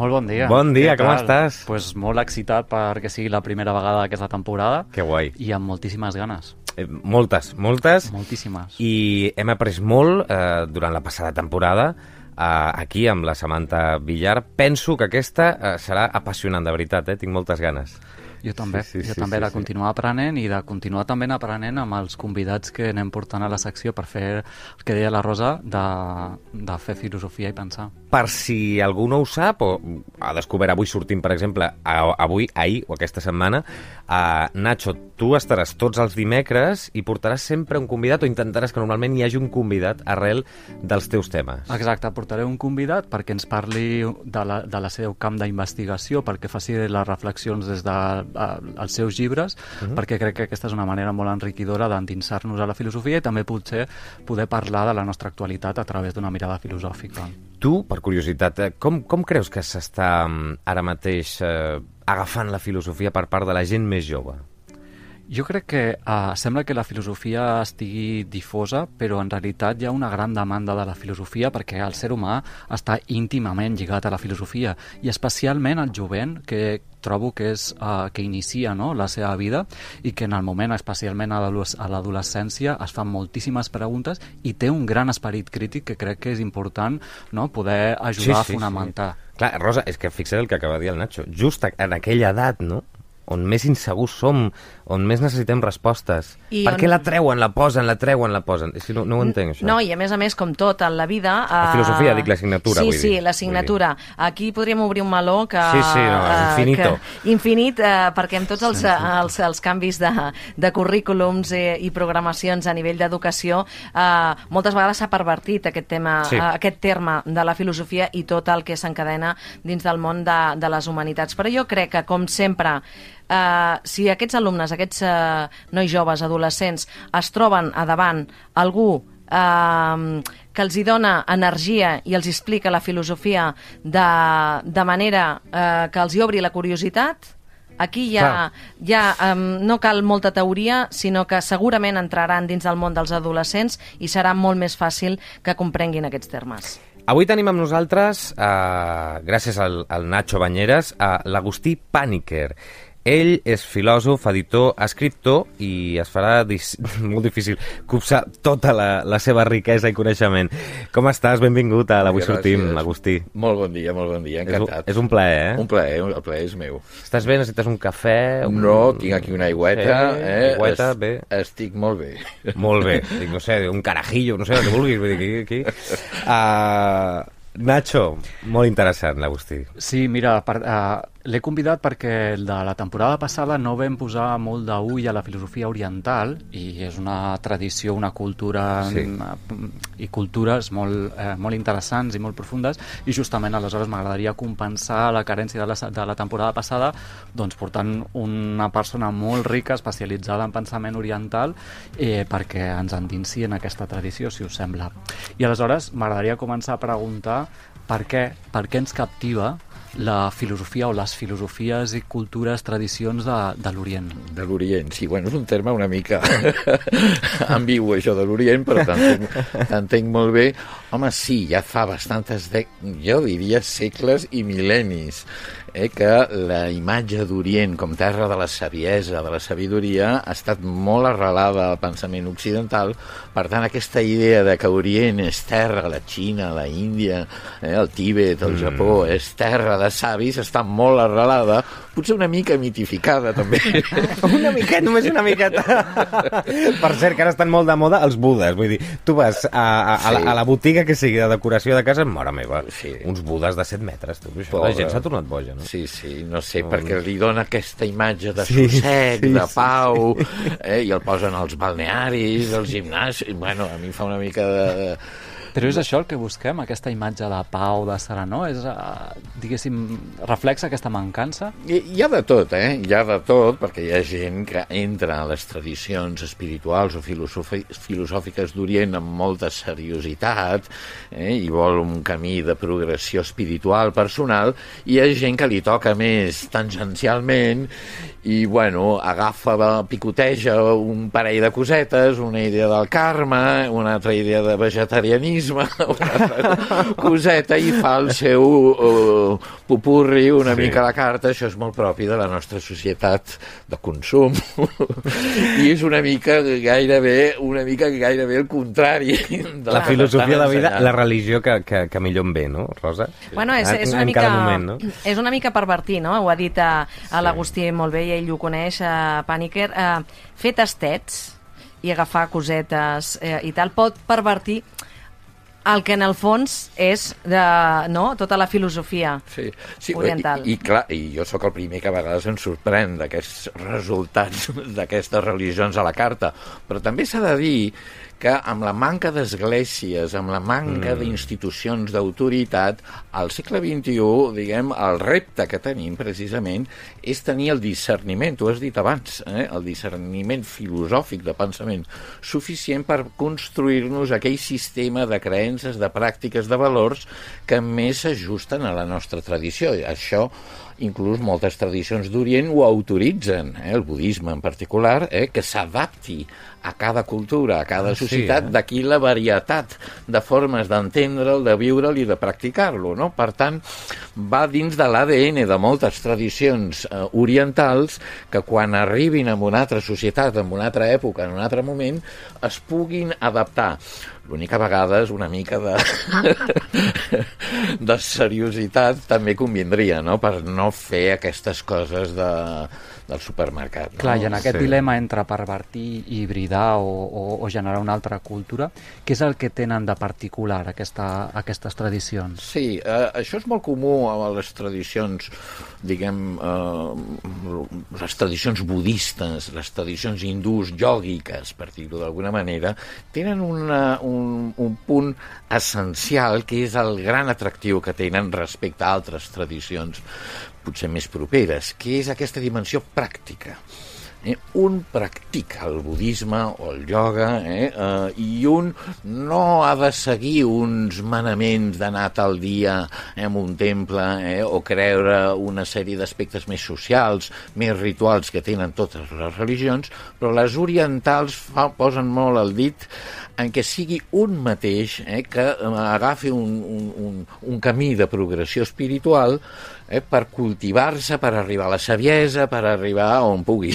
Molt bon dia. Bon dia, com tal? estàs? Pues molt excitat perquè sigui la primera vegada d'aquesta temporada Que guai. i amb moltíssimes ganes. Eh, moltes, moltes. Moltíssimes. I hem après molt eh, durant la passada temporada eh, aquí amb la Samantha Villar. Penso que aquesta eh, serà apassionant, de veritat, eh? tinc moltes ganes. Jo també, Sí, sí, jo sí, també sí, de sí. continuar aprenent i de continuar també aprenent amb els convidats que anem portant a la secció per fer el que deia la Rosa, de, de fer filosofia i pensar. Per si algú no ho sap, o ha descobert avui sortim, per exemple, a- avui, ahir o aquesta setmana, uh, Nacho, tu estaràs tots els dimecres i portaràs sempre un convidat o intentaràs que normalment hi hagi un convidat arrel dels teus temes. Exacte, portaré un convidat perquè ens parli de la, de la seu camp d'investigació, perquè faci les reflexions des dels de, eh, els seus llibres, perquè crec que aquesta és una manera molt enriquidora d'endinsar-nos a la filosofia i també potser poder parlar de la nostra actualitat a través d'una mirada filosòfica. Tu, per curiositat, eh, com, com creus que s'està mm, ara mateix eh, agafant la filosofia per part de la gent més jove? Jo crec que uh, sembla que la filosofia estigui difosa, però en realitat hi ha una gran demanda de la filosofia perquè el ser humà està íntimament lligat a la filosofia i especialment el jovent que trobo que és uh, que inicia no, la seva vida i que en el moment, especialment a l'adolesc- a l'adolescència, es fan moltíssimes preguntes i té un gran esperit crític que crec que és important no, poder ajudar a fonamentar. Clar, Rosa, és que fixa't el que acaba de dir el Nacho. Just en aquella edat, no?, on més insegurs som, on més necessitem respostes. I per on- què la treuen, la posen, la treuen, la posen? És que no, no ho entenc, això. No, i a més a més, com tot en la vida... La filosofia, dic, l'assignatura, Sí, vull sí, dir. l'assignatura. Aquí podríem obrir un meló que... Sí, sí, no, eh, infinito. Que, infinit, eh, perquè amb tots els, els, els canvis de, de currículums i, i programacions a nivell d'educació, eh, moltes vegades s'ha pervertit aquest tema, Sí. eh, aquest terme de la filosofia i tot el que s'encadena dins del món de, de les humanitats. Però jo crec que, com sempre, Uh, si aquests alumnes, aquests uh, nois joves, adolescents, es troben a davant algú uh, que els hi dona energia i els explica la filosofia de, de manera uh, que els hi obri la curiositat, aquí ja, ja um, no cal molta teoria, sinó que segurament entraran dins del món dels adolescents i serà molt més fàcil que comprenguin aquests termes. Avui tenim amb nosaltres, eh, gràcies al, al Nacho Banyeres, a l'Agustí Pàniker. Ell és filòsof, editor, escriptor i es farà dis molt difícil copsar tota la, la seva riquesa i coneixement. Com estàs? Benvingut a l'Avui. Sortim, Agustí. Molt bon dia, molt bon dia, És un, encantat. és un plaer, eh? un plaer, el plaer és meu. Estàs bé? Necessites un cafè? Un... No, tinc aquí una aigüeta, Sí, eh? aigüeta, Es- bé. Estic molt bé. Molt bé. Dic, no sé, un carajillo, no sé, el que vulguis. Vull dir, aquí, aquí. Uh, Nacho, molt interessant, l'Agustí. Sí, mira, per, uh, l'he convidat perquè de la temporada passada no vam posar molt d'ull a la filosofia oriental i és una tradició, una cultura Sí. mm, i cultures molt, eh, molt interessants i molt profundes i justament aleshores m'agradaria compensar la carència de la, de la temporada passada doncs portant una persona molt rica especialitzada en pensament oriental eh, perquè ens endinsi en aquesta tradició, si us sembla. I aleshores m'agradaria començar a preguntar per què, per què ens captiva la filosofia o les filosofies i cultures, tradicions de, de l'Orient. De l'Orient, sí, bueno, és un terme una mica ambigu, això de l'Orient, però t'entenc molt bé. Home, sí, ja fa bastantes, de... jo diria, segles i mil·lennis, eh, que la imatge d'Orient com terra de la saviesa, de la sabidoria, ha estat molt arrelada al pensament occidental. Per tant, aquesta idea de que Orient és terra, la Xina, la Índia, eh, el Tíbet, el Japó, és terra de savis, està molt arrelada, potser una mica mitificada, també. Una miqueta, només una miqueta. per cert, que ara estan molt de moda els budes. Vull dir, tu vas a, a, a, la, Sí. a la botiga que sigui de decoració de casa, mare meva, Sí. uns budes de 7 metres. Tu, això, Pobre. la gent s'ha tornat boja, no? Sí, sí, no sé, perquè li dona aquesta imatge de Sí, sossec, sí, de sí, pau, eh, i el posen als balnearis, als gimnasis... Bueno, a mi fa una mica de... Però és això el que busquem, aquesta imatge de pau, de serenor? És, uh, diguéssim, reflexa aquesta mancança? Hi, hi ha de tot, eh? Hi ha de tot, perquè hi ha gent que entra a les tradicions espirituals o filosòfiques d'Orient amb molta seriositat eh? i vol un camí de progressió espiritual personal, i hi ha gent que li toca més tangencialment i, bueno, agafa, picoteja un parell de cosetes, una idea del karma, una altra idea de vegetarianisme, altra coseta, i fa el seu uh, pupurri una sí. mica a la carta, això és molt propi de la nostra societat de consum, i és una mica gairebé, una mica gairebé el contrari. De la filosofia de vida, la religió que, que, que millor em ve, no, Rosa? Bueno, és, és, una mica, moment, no? és una mica pervertir, no? Ho ha dit a, a l'Agustí molt bé i ell ho coneix, a Paniker. Uh, fer tastets i agafar cosetes eh, i tal pot pervertir el que en el fons és de, no? tota la filosofia sí, sí, oriental. I, i, clar, I jo sóc el primer que a vegades em sorprèn d'aquests resultats d'aquestes religions a la carta, però també s'ha de dir que amb la manca d'esglésies, amb la manca mm. d'institucions d'autoritat, al segle XXI, diguem, el repte que tenim precisament és tenir el discerniment, tu has dit abans, eh? el discerniment filosòfic de pensament suficient per construir-nos aquell sistema de creences, de pràctiques, de valors que més s'ajusten a la nostra tradició. Això inclús moltes tradicions d'Orient ho autoritzen, eh, el budisme en particular, eh, que s'adapti a cada cultura, a cada ah, societat, sí, eh? d'aquí la varietat de formes d'entendre'l, de viure'l i de practicar-lo. No? Per tant, va dins de l'ADN de moltes tradicions eh, orientals que quan arribin a una altra societat, en una altra època, en un altre moment, es puguin adaptar. L'única vegada és una mica de, de seriositat també convindria, no?, per no fer aquestes coses de, del supermercat. No? Clar, i en aquest sí. dilema entre pervertir i hibridar o, o, o generar una altra cultura, què és el que tenen de particular aquesta, aquestes tradicions? Sí, eh, això és molt comú a les tradicions, diguem, eh, les tradicions budistes, les tradicions hindús, yògiques, per dir-ho d'alguna manera, tenen una, un, un punt essencial que és el gran atractiu que tenen respecte a altres tradicions potser més properes, que és aquesta dimensió pràctica. Eh, un practica el budisme o el ioga eh, eh, i un no ha de seguir uns manaments d'anar tal dia eh, en un temple eh, o creure una sèrie d'aspectes més socials, més rituals que tenen totes les religions, però les orientals fa, posen molt el dit en què sigui un mateix eh, que agafi un, un, un, un camí de progressió espiritual eh, per cultivar-se, per arribar a la saviesa, per arribar on pugui.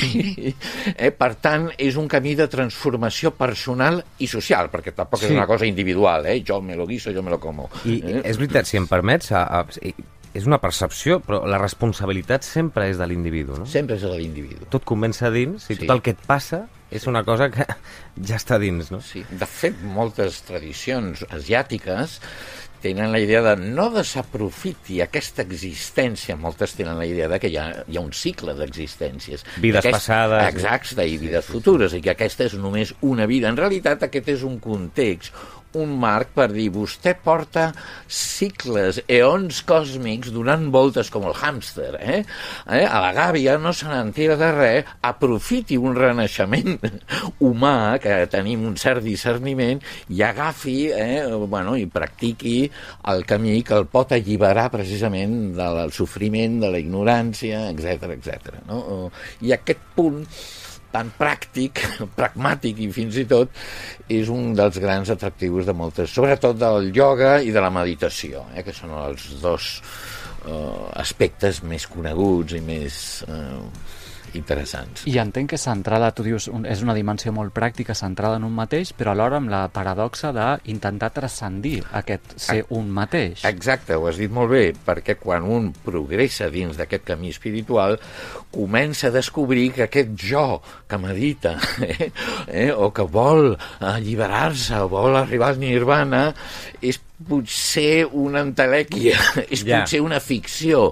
eh, per tant, és un camí de transformació personal i social, perquè tampoc sí. és una cosa individual, eh? jo me lo guiso, jo me lo como. I eh? és veritat, si em permets, a, a, és una percepció, però la responsabilitat sempre és de l'individu, no? Sempre és de l'individu. Tot comença dins i sí. tot el que et passa és una cosa que ja està dins, no? Sí. De fet, moltes tradicions asiàtiques tenen la idea de no desaprofiti aquesta existència, moltes tenen la idea de que hi ha, hi ha un cicle d'existències. Vides Aquest, passades. Exacte, i vides futures, i que aquesta és només una vida. En realitat, aquest és un context, un marc per dir vostè porta cicles, eons còsmics donant voltes com el hàmster, eh? eh? A la gàbia no se n'entira de res, aprofiti un renaixement humà, que tenim un cert discerniment, i agafi, eh? bueno, i practiqui el camí que el pot alliberar precisament del sofriment, de la ignorància, etc etc. No? I aquest punt tan pràctic, pragmàtic i fins i tot és un dels grans atractius de moltes, sobretot del ioga i de la meditació, eh, que són els dos eh, aspectes més coneguts i més eh, interessants. I entenc que centrada, tu dius, un, és una dimensió molt pràctica, centrada en un mateix, però alhora amb la paradoxa d'intentar transcendir aquest ser un mateix. Exacte, ho has dit molt bé, perquè quan un progressa dins d'aquest camí espiritual, comença a descobrir que aquest jo que medita, eh, eh, o que vol alliberar-se, o vol arribar al nirvana, és potser una entelèquia, és yeah. potser una ficció,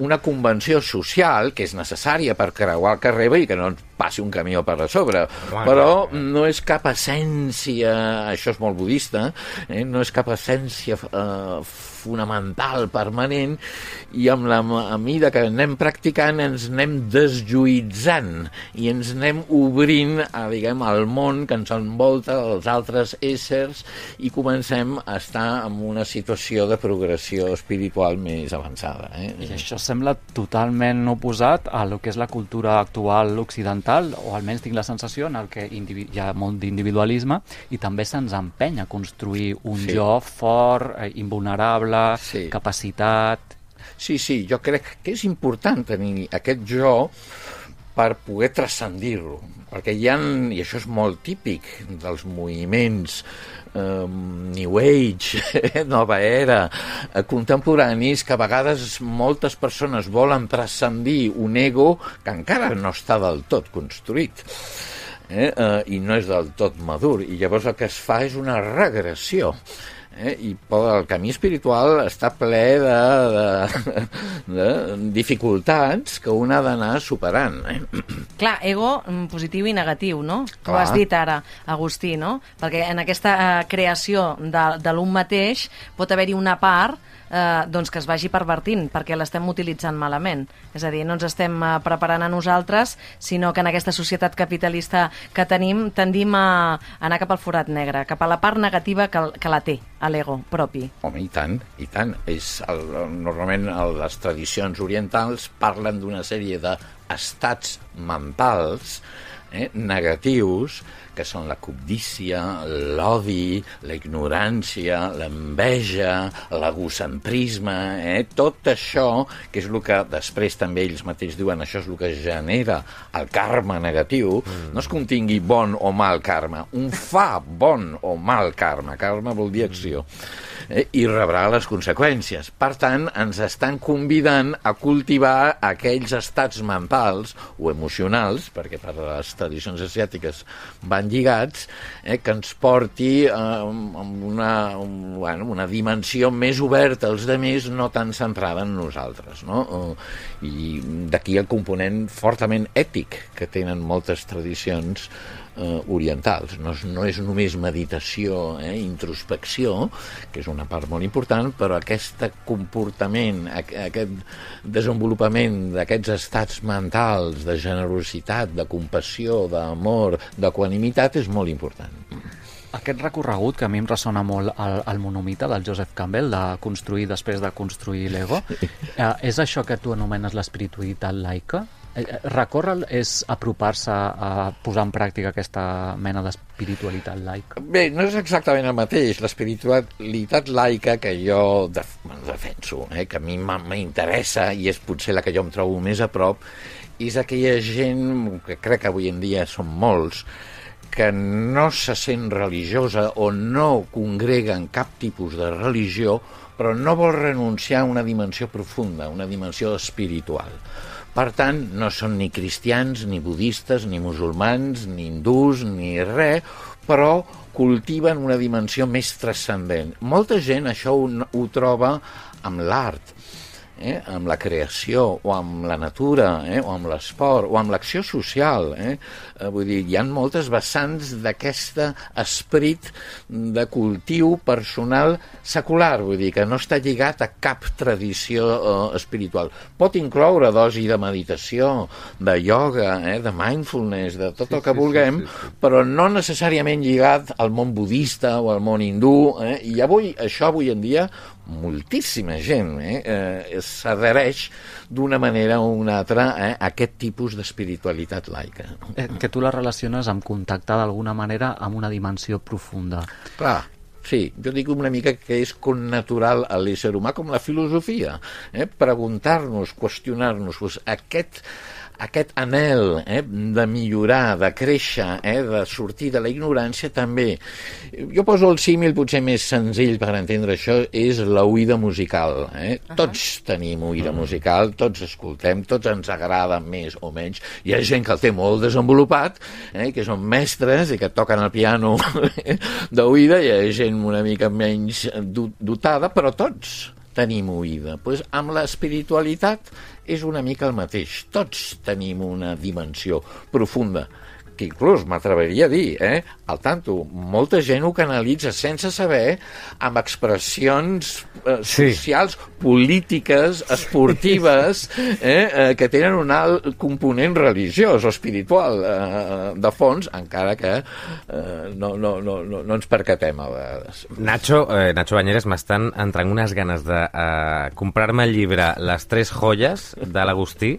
una convenció social que és necessària per creuar el carrer i que no ens passi un camió per a sobre, Bueno, però no és cap essència, això és molt budista, eh? no és cap essència eh, fonamental, permanent, i amb la a mida que anem practicant ens anem desjuïtzant i ens anem obrint a, diguem, al món que ens envolta, els altres éssers, i comencem a estar en una situació de progressió espiritual més avançada. Eh? I això sembla totalment oposat a lo que és la cultura actual occidental o almenys tinc la sensació en el que hi ha molt d'individualisme i també se'ns empeny a construir un Sí. jo fort, eh, invulnerable, Sí. capacitat... Sí, sí, jo crec que és important tenir aquest jo per poder transcendir-lo, perquè hi ha, i això és molt típic dels moviments eh, New Age, eh, Nova Era, eh, contemporanis, que a vegades moltes persones volen transcendir un ego que encara no està del tot construït eh, eh, i no és del tot madur, i llavors el que es fa és una regressió. Eh? I el camí espiritual està ple de, de, de dificultats que un ha d'anar superant. Eh? Clar, ego mm, positiu i negatiu, no? Clar. has dit ara, Agustí, no? Perquè en aquesta eh, creació de, de l'un mateix pot haver-hi una part eh, doncs que es vagi pervertint perquè l'estem utilitzant malament. És a dir, no ens estem eh, preparant a nosaltres, sinó que en aquesta societat capitalista que tenim tendim a anar cap al forat negre, cap a la part negativa que, que la té, a l'ego propi. Home, i tant, i tant. És el, normalment les tradicions orientals parlen d'una sèrie d'estats mentals eh, negatius que són la cobdícia, l'odi, la ignorància, l'enveja, l'egocentrisme, eh? tot això, que és el que després també ells mateixos diuen, això és el que genera el karma negatiu, mm. no és que un tingui bon o mal karma, un fa bon o mal karma, karma vol dir acció, eh? i rebrà les conseqüències. Per tant, ens estan convidant a cultivar aquells estats mentals o emocionals, perquè per les tradicions asiàtiques van lligats, eh, que ens porti eh, amb una, un, bueno, una dimensió més oberta als demés, no tan centrada en nosaltres. No? I d'aquí el component fortament ètic que tenen moltes tradicions eh, orientals. No és, no és només meditació, eh, introspecció, que és una part molt important, però aquest comportament, aqu aquest desenvolupament d'aquests estats mentals, de generositat, de compassió, d'amor, d'equanimitat, és molt important. Aquest recorregut, que a mi em ressona molt al, al monomite del Joseph Campbell, de construir després de construir l'ego, eh, és això que tu anomenes l'espiritualitat laica? Eh, eh, Recórrer és apropar-se a posar en pràctica aquesta mena d'espiritualitat laica? Bé, no és exactament el mateix. L'espiritualitat laica que jo def defenso, eh, que a mi m'interessa i és potser la que jo em trobo més a prop, és aquella gent, que crec que avui en dia són molts, que no se sent religiosa o no congrega en cap tipus de religió, però no vol renunciar a una dimensió profunda, una dimensió espiritual. Per tant, no són ni cristians, ni budistes, ni musulmans, ni hindús, ni res, però cultiven una dimensió més transcendent. Molta gent això ho, ho troba amb l'art, eh? amb la creació, o amb la natura, eh? o amb l'esport, o amb l'acció social. Eh? Eh, vull dir, hi ha moltes vessants d'aquest esperit de cultiu personal secular, vull dir, que no està lligat a cap tradició eh, espiritual. Pot incloure dosi de meditació, de yoga, eh? de mindfulness, de tot sí, el que sí, vulguem, sí, sí, sí. però no necessàriament lligat al món budista o al món hindú, eh? i avui, això avui en dia moltíssima gent eh, eh, s'adhereix d'una manera o una altra eh, aquest tipus d'espiritualitat laica. Eh, que tu la relaciones amb contactar d'alguna manera amb una dimensió profunda. Clar, Sí, jo dic una mica que és connatural a l'ésser humà com la filosofia. Eh? Preguntar-nos, qüestionar-nos, pues, aquest, aquest anel eh, de millorar, de créixer, eh, de sortir de la ignorància també. Jo poso el símil potser més senzill per entendre això, és la oïda musical. Eh? Uh -huh. Tots tenim oïda musical, tots escoltem, tots ens agrada més o menys. Hi ha gent que el té molt desenvolupat, eh, que són mestres i que toquen el piano d'oïda, hi ha gent una mica menys dotada, però tots tenim oïda. Pues amb l'espiritualitat és una mica el mateix. Tots tenim una dimensió profunda que inclús m'atreviria a dir, eh, al tanto, molta gent ho canalitza sense saber amb expressions eh, Sí. socials, polítiques, esportives, eh, eh, que tenen un alt component religiós o espiritual eh, de fons, encara que eh, no, no, no, no, no ens percatem a vegades. Nacho, eh, Nacho Banyeres, m'estan entrant unes ganes de eh, comprar-me el llibre Les tres joies de l'Agustí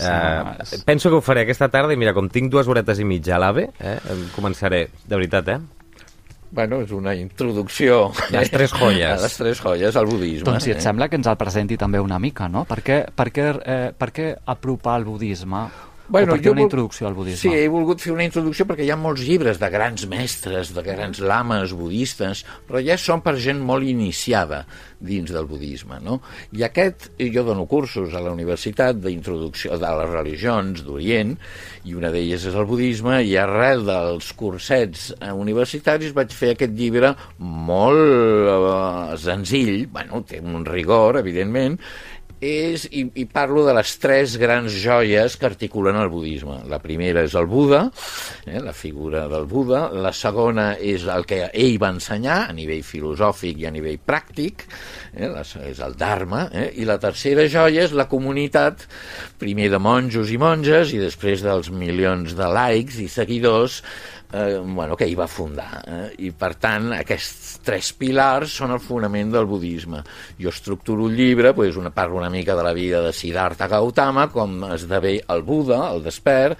Uh, és- penso que ho faré aquesta tarda i mira, com tinc dues horetes i mitja a l'AVE, eh, començaré, de veritat, eh? Bueno, és una introducció... Les tres joies. A les tres joies al budisme. Doncs si et eh? sembla que ens el presenti també una mica, no? Per què, per què, eh, per què apropar el budisme? Bueno, o per jo una vol- introducció al budisme? Sí, he volgut fer una introducció perquè hi ha molts llibres de grans mestres, de grans lames budistes, però ja són per gent molt iniciada dins del budisme, no? I aquest, jo dono cursos a la universitat d'introducció de les religions d'Orient, i una d'elles és el budisme, i arrel dels cursets universitaris vaig fer aquest llibre molt eh, senzill, bueno, té un rigor, evidentment, és, i, i parlo de les tres grans joies que articulen el budisme. La primera és el Buda, eh, la figura del Buda, la segona és el que ell va ensenyar a nivell filosòfic i a nivell pràctic, eh, la, és el Dharma, eh, i la tercera joia és la comunitat, primer de monjos i monges i després dels milions de likes i seguidors eh, bueno, que ell va fundar. Eh? I, per tant, aquests tres pilars són el fonament del budisme. Jo estructuro el llibre, pues, una, parlo una mica de la vida de Siddhartha Gautama, com esdevé el Buda, el despert,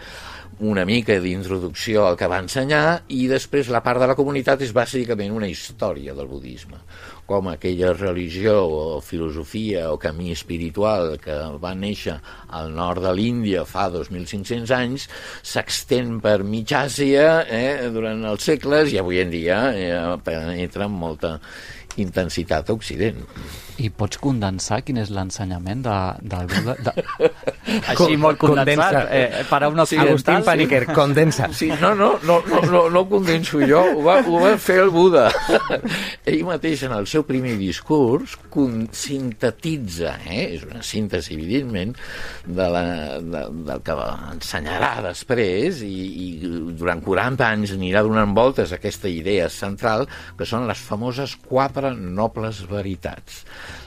una mica d'introducció al que va ensenyar i després la part de la comunitat és bàsicament una història del budisme com aquella religió o filosofia o camí espiritual que va néixer al nord de l'Índia fa 2.500 anys s'extén per mig Àsia eh, durant els segles i avui en dia eh, penetra amb molta intensitat a Occident. I pots condensar quin és l'ensenyament de, del Buda? De... Així molt condensat, condensa. eh, per a un Agustín occidental. Paniker, condensa. Sí, no, no, no, no, no, no ho condenso jo, ho va, ho va fer el Buda. Ell mateix en el seu primer discurs con, sintetitza, eh? és una síntesi evidentment, de la, de, del que ensenyarà després i, i durant 40 anys anirà donant voltes a aquesta idea central que són les famoses quatre nobles veritats.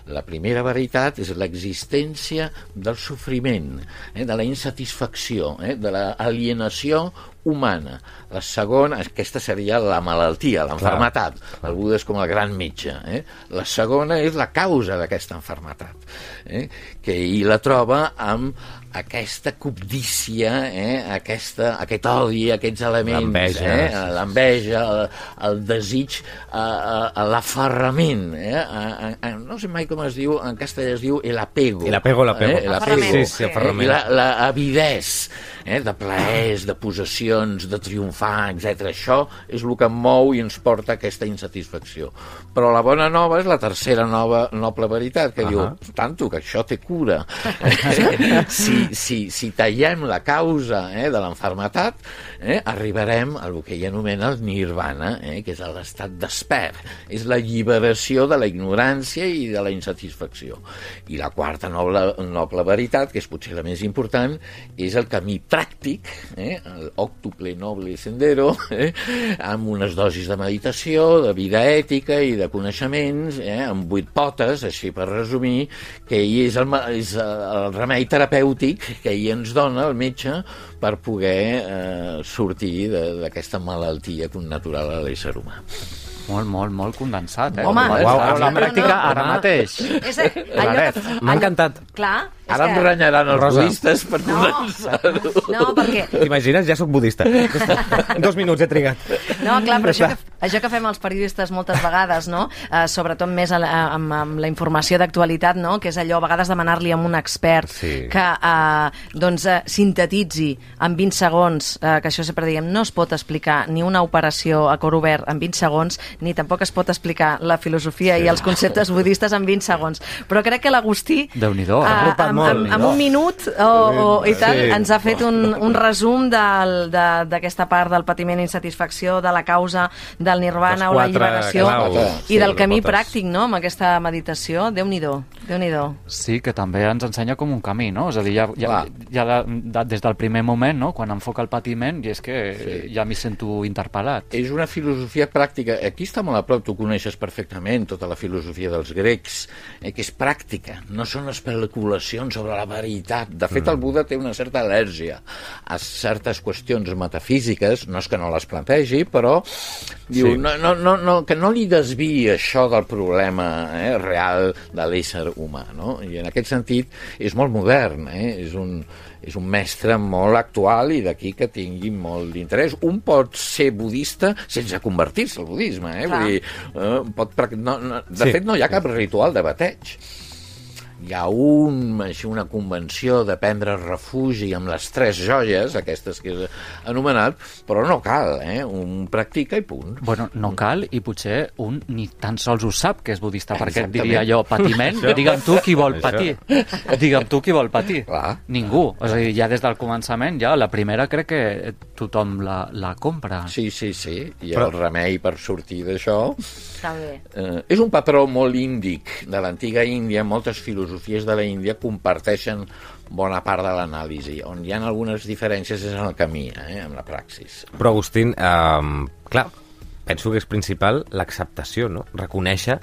La primera veritat és l'existència del sofriment, eh, de la insatisfacció, eh, de l'alienació humana. La segona, aquesta seria la malaltia, l'enfermetat. El Buda és com el gran metge. Eh? La segona és la causa d'aquesta enfermetat, eh? que ell la troba amb aquesta cobdícia, eh? aquesta, aquest odi, aquests elements, L'enveja, eh? sí. l'enveja, el, el desig, eh, eh, l'aferrament. Eh? Eh, eh, no sé mai com es diu, en castellà es diu el apego. El apego, l'apego. Eh? El apego. Sí, sí, aferrament. I la, la eh? de plaers, de possessions, de triomfar, etc. Això és el que mou i ens porta aquesta insatisfacció. Però la bona nova és la tercera nova noble veritat, que uh -huh. diu, tanto que això té cura. si, si, tallem la causa eh, de l'enfermetat, eh, arribarem al que ell anomena el nirvana, eh, que és l'estat despert. És la lliberació de la ignorància i de la insatisfacció. I la quarta noble, noble veritat, que és potser la més important, és el camí pràctic, eh, el octuple noble sendero, eh, amb unes dosis de meditació, de vida ètica i de coneixements, eh, amb vuit potes, així per resumir, que és el, és el remei terapèutic que ell ens dona, el metge, per poder eh, sortir d'aquesta malaltia connatural a l'ésser humà. Molt, molt, molt condensat, eh? Home, Uau, a la no, no, pràctica no. ara mateix. És allò que, M'ha encantat. Clar, Ara em que... renyaran els Rosa. budistes per No. condensar-ho. No, perquè... T'imagines? Ja sóc budista. Dos minuts he trigat. No, clar, però això que, això que fem els periodistes moltes vegades, no? Eh, sobretot més a la, amb, amb la informació d'actualitat, no? Que és allò, a vegades demanar-li a un expert Sí. que eh, doncs, eh, sintetitzi en 20 segons, eh, que això sempre diem, no es pot explicar ni una operació a cor obert en 20 segons, ni tampoc es pot explicar la filosofia sí. i els conceptes budistes en 20 segons. Però crec que l'Agustí, eh, amb, amb, amb un minut o, o, i tal, Sí. ens ha fet un, un resum del- de- d'aquesta part del patiment i insatisfacció, de la causa del nirvana o la alliberació i del Sí, camí pràctic, no?, amb aquesta meditació. Déu-n'hi-do, déu nhi déu Sí, que també ens ensenya com un camí, no? És a dir, ja, ja, ja de, de, des del primer moment, no? Quan enfoca el patiment, i és que sí. ja m'hi sento interpel·lat. És una filosofia pràctica. Aquí està molt a prop, tu coneixes perfectament tota la filosofia dels grecs, eh, que és pràctica. No són especulacions sobre la veritat. De fet, el Buda té una certa al·lèrgia a certes qüestions metafísiques, no és que no les plantegi, però diu, Sí. no, no, no, no, que no li desviï això del problema eh, real de l'ésser humà. No? I en aquest sentit és molt modern, eh? és, un, és un mestre molt actual i d'aquí que tingui molt d'interès. Un pot ser budista sense convertir-se al budisme. Eh? Clar. Vull dir, eh, pot, no, no, de Sí. fet, no hi ha cap ritual de bateig hi ha un, així, una convenció de prendre refugi amb les tres joies, aquestes que he anomenat, però no cal, eh? un practica i punt. Bueno, no cal, i potser un ni tan sols ho sap que és budista, perquè et Exactament. diria jo, patiment, digue'm tu qui vol patir. Digue'm tu qui vol patir. Clar. Ningú. És a dir, ja des del començament, ja la primera crec que tothom la, la compra. Sí, sí, sí, i Però- el remei per sortir d'això També. eh, és un patró molt índic de l'antiga Índia, moltes filosofies de la Índia comparteixen bona part de l'anàlisi, on hi ha algunes diferències és en el camí, eh, en la praxis. Però, Agustín, eh, clar, penso que és principal l'acceptació, no? Reconèixer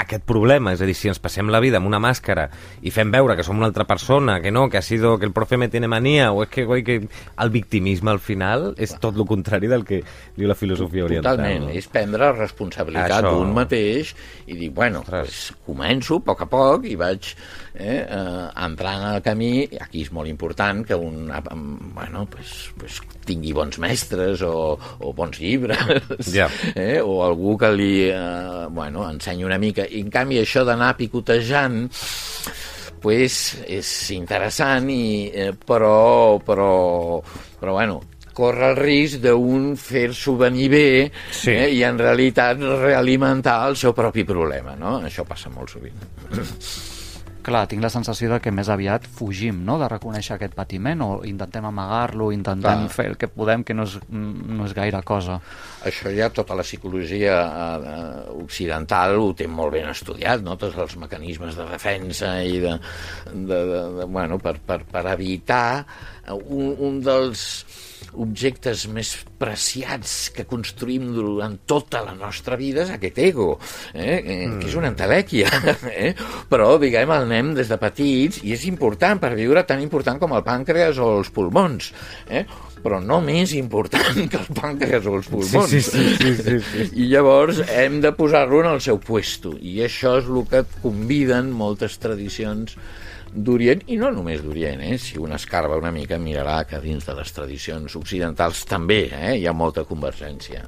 aquest problema, és a dir, si ens passem la vida amb una màscara i fem veure que som una altra persona, que no, que ha sido, que el profe me tiene manía, o és que, oi, que el victimisme al final és tot el contrari del que diu la filosofia oriental. Totalment, no? és prendre responsabilitat Això. d'un mateix i dir, bueno, pues, començo a poc a poc i vaig eh, eh, entrant al camí, aquí és molt important que un, bueno, pues, pues, tingui bons mestres o, o bons llibres, Ja. eh, o algú que li eh, bueno, ensenyi una mica. I en canvi això d'anar picotejant pues, és interessant, i, eh, però, però, però bueno, corre el risc d'un fer-s'ho venir bé Sí. eh, i en realitat realimentar el seu propi problema, no? Això passa molt sovint. Clar, tinc la sensació de que més aviat fugim no? de reconèixer aquest patiment o intentem amagar-lo, intentem Clar. fer el que podem, que no és, no és gaire cosa. Això ja tota la psicologia eh, occidental ho té molt ben estudiat, no? tots els mecanismes de defensa i de, de, de, de bueno, per, per, per evitar un, un dels objectes més preciats que construïm durant tota la nostra vida és aquest ego, eh? eh, que és una entelèquia, eh? però diguem el anem des de petits i és important per viure tan important com el pàncreas o els pulmons, eh? però no més important que el pàncreas o els pulmons. Sí, sí, sí, sí, sí, sí. I llavors hem de posar-lo en el seu puesto. I això és el que conviden moltes tradicions d'Orient, i no només d'Orient, eh? si un escarba una mica mirarà que dins de les tradicions occidentals també eh? hi ha molta convergència.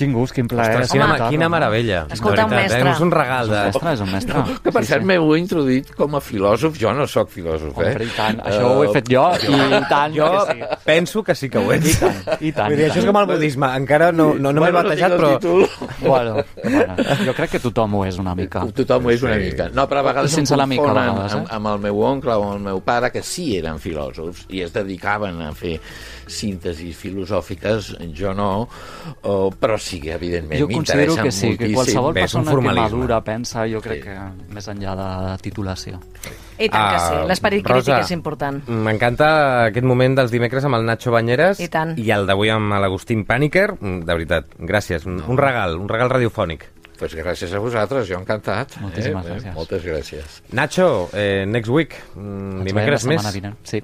Quin gust, quin plaer. Ostres, quina, escoltar-lo, quina no? meravella. Escolta, de un mestre. Eh? És un regal És de... un mestre, és un mestre. Que per cert m'heu introduït com a filòsof, jo no sóc filòsof, eh? Hombre, i tant. Això ho he fet jo, i tant Jo que sí. penso que sí que ho ets. I tant, i tant. Vull dir, i això és com el budisme. Encara no, no, no m'he Bueno, batejat, el però... títol. Bueno, bueno, jo crec que tothom ho és una mica. Tothom ho és una Sí. mica. No, però a vegades Sense em la mica, a confonen vegades, eh? amb, amb el meu oncle o el meu pare, que sí eren filòsofs i es dedicaven a fer síntesis filosòfiques, jo no, oh, però sí que evidentment Jo considero que sí, que moltíssim. qualsevol persona que formalisme. madura pensa, jo crec Sí. que més enllà de la titulació. I tant que sí, Ah, l'esperit crític és important. M'encanta aquest moment dels dimecres amb el Nacho Banyeres I tant. i el d'avui amb l'Agustín Pàniker. Mm, De veritat, gràcies. Un, un regal, un regal radiofònic. Pues gràcies a vosaltres, jo encantat. Moltíssimes eh? gràcies. Moltes gràcies. Nacho, eh, next week, mm, dimecres més. Sí.